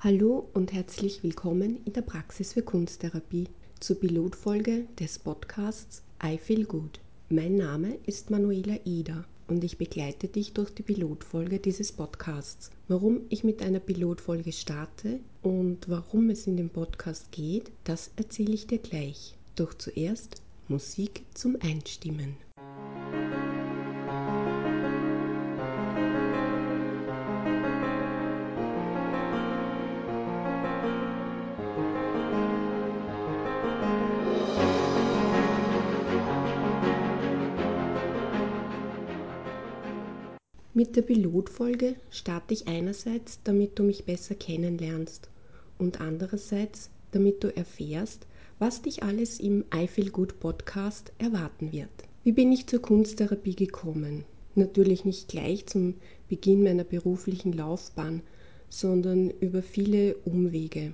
Hallo und herzlich willkommen in der Praxis für Kunsttherapie zur Pilotfolge des Podcasts I Feel Good. Mein Name ist Manuela Ida und ich begleite dich durch die Pilotfolge dieses Podcasts. Warum ich mit einer Pilotfolge starte und warum es in dem Podcast geht, das erzähle ich dir gleich. Doch zuerst Musik zum Einstimmen. Mit der Pilotfolge starte ich einerseits, damit du mich besser kennenlernst und andererseits, damit du erfährst, was dich alles im I Feel Good Podcast erwarten wird. Wie bin ich zur Kunsttherapie gekommen? Natürlich nicht gleich zum Beginn meiner beruflichen Laufbahn, sondern über viele Umwege.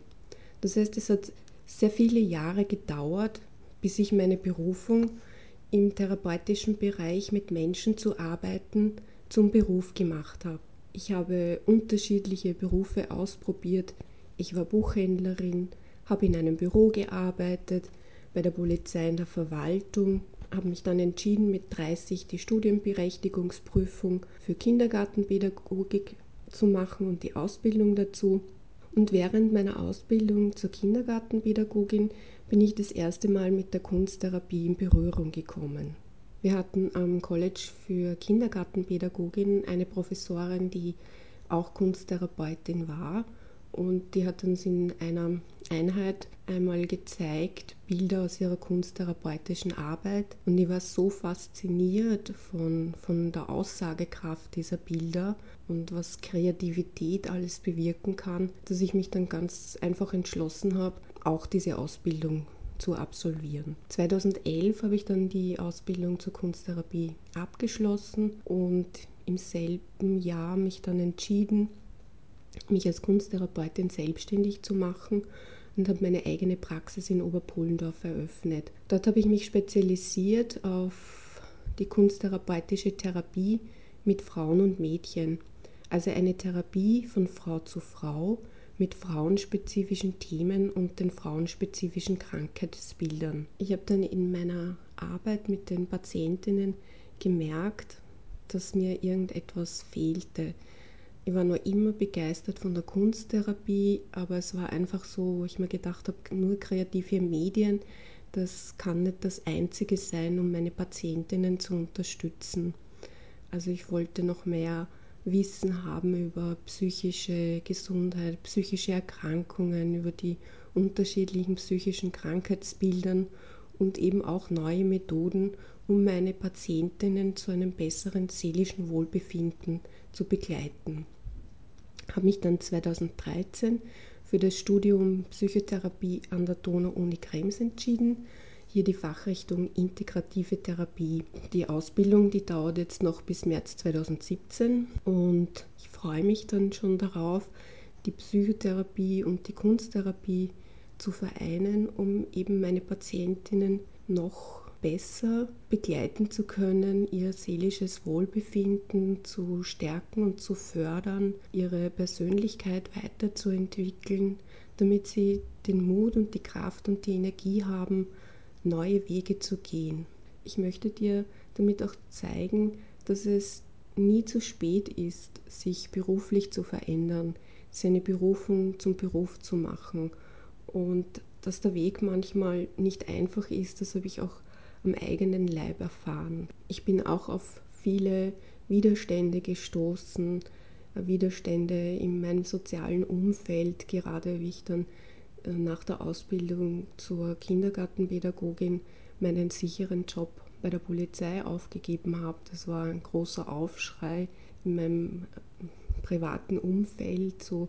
Das heißt, es hat sehr viele Jahre gedauert, bis ich meine Berufung im therapeutischen Bereich mit Menschen zu arbeiten, zum Beruf gemacht habe. Ich habe unterschiedliche Berufe ausprobiert. Ich war Buchhändlerin, habe in einem Büro gearbeitet, bei der Polizei in der Verwaltung, habe mich dann entschieden, mit 30 die Studienberechtigungsprüfung für Kindergartenpädagogik zu machen und die Ausbildung dazu. Und während meiner Ausbildung zur Kindergartenpädagogin bin ich das erste Mal mit der Kunsttherapie in Berührung gekommen. Wir hatten am College für Kindergartenpädagogin eine Professorin, die auch Kunsttherapeutin war und die hat uns in einer Einheit einmal gezeigt, Bilder aus ihrer kunsttherapeutischen Arbeit. Und ich war so fasziniert von, von der Aussagekraft dieser Bilder und was Kreativität alles bewirken kann, dass ich mich dann ganz einfach entschlossen habe, auch diese Ausbildung zu absolvieren. 2011 habe ich dann die Ausbildung zur Kunsttherapie abgeschlossen und im selben Jahr mich dann entschieden, mich als Kunsttherapeutin selbstständig zu machen und habe meine eigene Praxis in Oberpollendorf eröffnet. Dort habe ich mich spezialisiert auf die kunsttherapeutische Therapie mit Frauen und Mädchen. Also eine Therapie von Frau zu Frau mit frauenspezifischen Themen und den frauenspezifischen Krankheitsbildern. Ich habe dann in meiner Arbeit mit den Patientinnen gemerkt, dass mir irgendetwas fehlte. Ich war noch immer begeistert von der Kunsttherapie, aber es war einfach so, wo ich mir gedacht habe, nur kreative Medien, das kann nicht das Einzige sein, um meine Patientinnen zu unterstützen. Also ich wollte noch mehr Wissen haben über psychische Gesundheit, psychische Erkrankungen, über die unterschiedlichen psychischen Krankheitsbildern und eben auch neue Methoden, um meine Patientinnen zu einem besseren seelischen Wohlbefinden zu begleiten. Habe mich dann 2013 für das Studium Psychotherapie an der Donau-Uni Krems entschieden hier die Fachrichtung Integrative Therapie. Die Ausbildung, die dauert jetzt noch bis März 2017 und ich freue mich dann schon darauf, die Psychotherapie und die Kunsttherapie zu vereinen, um eben meine Patientinnen noch besser begleiten zu können, ihr seelisches Wohlbefinden zu stärken und zu fördern, ihre Persönlichkeit weiterzuentwickeln, damit sie den Mut und die Kraft und die Energie haben, neue Wege zu gehen. Ich möchte dir damit auch zeigen, dass es nie zu spät ist, sich beruflich zu verändern, seine Berufung zum Beruf zu machen und dass der Weg manchmal nicht einfach ist, das habe ich auch am eigenen Leib erfahren. Ich bin auch auf viele Widerstände gestoßen, Widerstände in meinem sozialen Umfeld, gerade wie ich dann nach der Ausbildung zur Kindergartenpädagogin meinen sicheren Job bei der Polizei aufgegeben habe. Das war ein großer Aufschrei in meinem privaten Umfeld. So,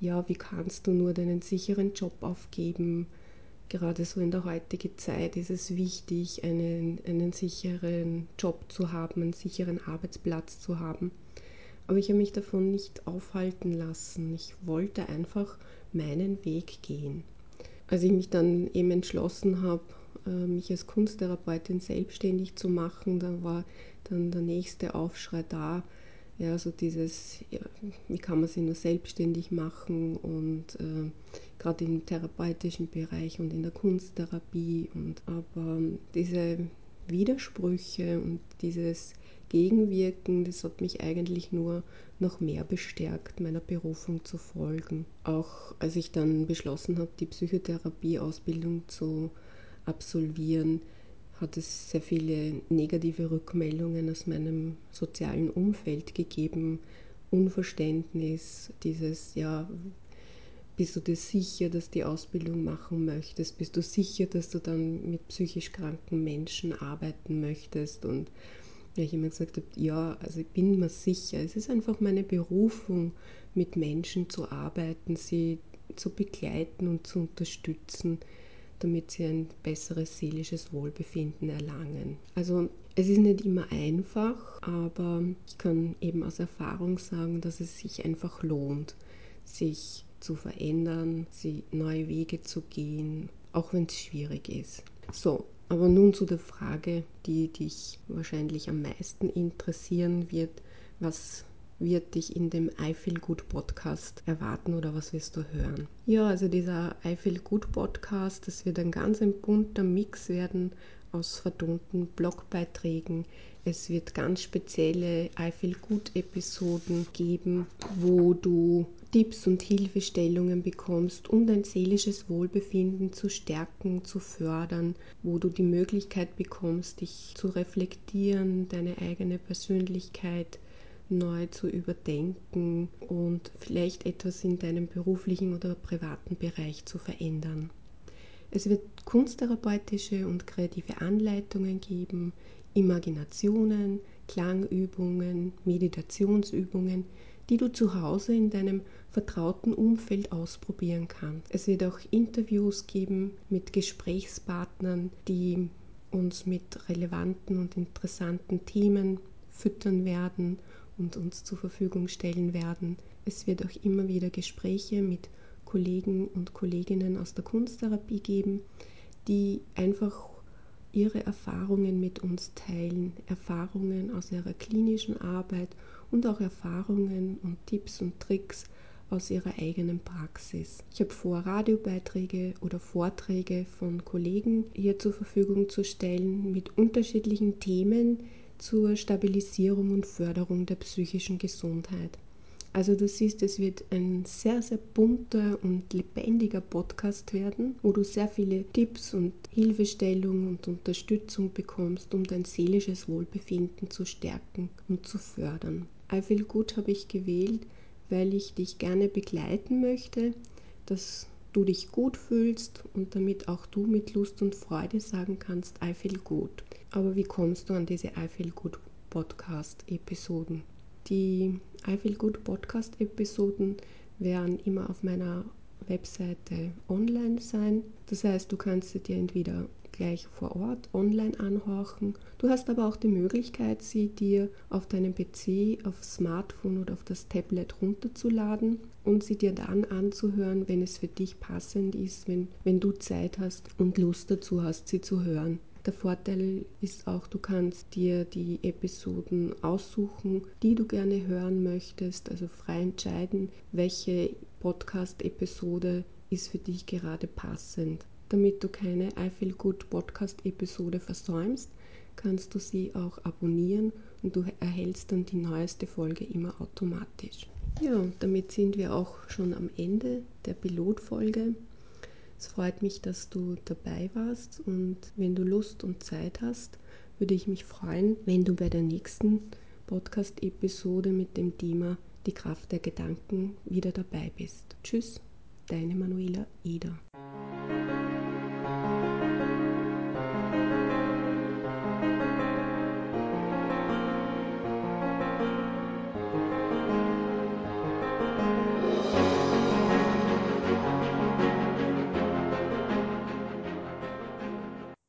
ja, wie kannst du nur deinen sicheren Job aufgeben? Gerade so in der heutigen Zeit ist es wichtig, einen, einen sicheren Job zu haben, einen sicheren Arbeitsplatz zu haben. Aber ich habe mich davon nicht aufhalten lassen. Ich wollte einfach meinen Weg gehen. Als ich mich dann eben entschlossen habe, äh, mich als Kunsttherapeutin selbstständig zu machen, da war dann der nächste Aufschrei da, Ja, so dieses, ja, wie kann man sich nur selbstständig machen und äh, gerade im therapeutischen Bereich und in der Kunsttherapie. Und aber diese Widersprüche und dieses Gegenwirken, das hat mich eigentlich nur noch mehr bestärkt, meiner Berufung zu folgen. Auch als ich dann beschlossen habe, die Psychotherapieausbildung zu absolvieren, hat es sehr viele negative Rückmeldungen aus meinem sozialen Umfeld gegeben. Unverständnis, dieses, ja, bist du dir sicher, dass du die Ausbildung machen möchtest? Bist du sicher, dass du dann mit psychisch kranken Menschen arbeiten möchtest? Und ja, ich immer gesagt habe, ja, also ich bin mir sicher, es ist einfach meine Berufung, mit Menschen zu arbeiten, sie zu begleiten und zu unterstützen, damit sie ein besseres seelisches Wohlbefinden erlangen. Also es ist nicht immer einfach, aber ich kann eben aus Erfahrung sagen, dass es sich einfach lohnt, sich zu verändern, sie neue Wege zu gehen, auch wenn es schwierig ist. So, aber nun zu der Frage, die dich wahrscheinlich am meisten interessieren wird. Was wird dich in dem I Feel Good Podcast erwarten oder was wirst du hören? Ja, also dieser I Feel Good Podcast, das wird ein ganz ein bunter Mix werden aus vertonten Blogbeiträgen. Es wird ganz spezielle I Feel Good Episoden geben, wo du Tipps und Hilfestellungen bekommst, um dein seelisches Wohlbefinden zu stärken, zu fördern, wo du die Möglichkeit bekommst, dich zu reflektieren, deine eigene Persönlichkeit neu zu überdenken und vielleicht etwas in deinem beruflichen oder privaten Bereich zu verändern. Es wird kunsttherapeutische und kreative Anleitungen geben, Imaginationen, Klangübungen, Meditationsübungen, die du zu Hause in deinem vertrauten Umfeld ausprobieren kannst. Es wird auch Interviews geben mit Gesprächspartnern, die uns mit relevanten und interessanten Themen füttern werden und uns zur Verfügung stellen werden. Es wird auch immer wieder Gespräche mit Kollegen und Kolleginnen aus der Kunsttherapie geben, die einfach ihre Erfahrungen mit uns teilen, Erfahrungen aus ihrer klinischen Arbeit und auch Erfahrungen und Tipps und Tricks aus ihrer eigenen Praxis. Ich habe vor, Radiobeiträge oder Vorträge von Kollegen hier zur Verfügung zu stellen mit unterschiedlichen Themen zur Stabilisierung und Förderung der psychischen Gesundheit. Also du siehst, es wird ein sehr, sehr bunter und lebendiger Podcast werden, wo du sehr viele Tipps und Hilfestellungen und Unterstützung bekommst, um dein seelisches Wohlbefinden zu stärken und zu fördern. I Feel Good habe ich gewählt, weil ich dich gerne begleiten möchte, dass du dich gut fühlst und damit auch du mit Lust und Freude sagen kannst, I feel good. Aber wie kommst du an diese I feel good Podcast Episoden? Die I feel good Podcast Episoden werden immer auf meiner Webseite online sein. Das heißt, du kannst sie dir entweder gleich vor Ort online anhorchen. Du hast aber auch die Möglichkeit, sie dir auf deinem PC, auf Smartphone oder auf das Tablet runterzuladen und sie dir dann anzuhören, wenn es für dich passend ist, wenn, wenn du Zeit hast und Lust dazu hast, sie zu hören. Der Vorteil ist auch, du kannst dir die Episoden aussuchen, die du gerne hören möchtest, also frei entscheiden, welche Podcast-Episode ist für dich gerade passend. Damit du keine I Feel Good Podcast-Episode versäumst, kannst du sie auch abonnieren und du erhältst dann die neueste Folge immer automatisch. Ja, damit sind wir auch schon am Ende der Pilotfolge. Es freut mich, dass du dabei warst und wenn du Lust und Zeit hast, würde ich mich freuen, wenn du bei der nächsten Podcast-Episode mit dem Thema Die Kraft der Gedanken wieder dabei bist. Tschüss, deine Manuela Eder.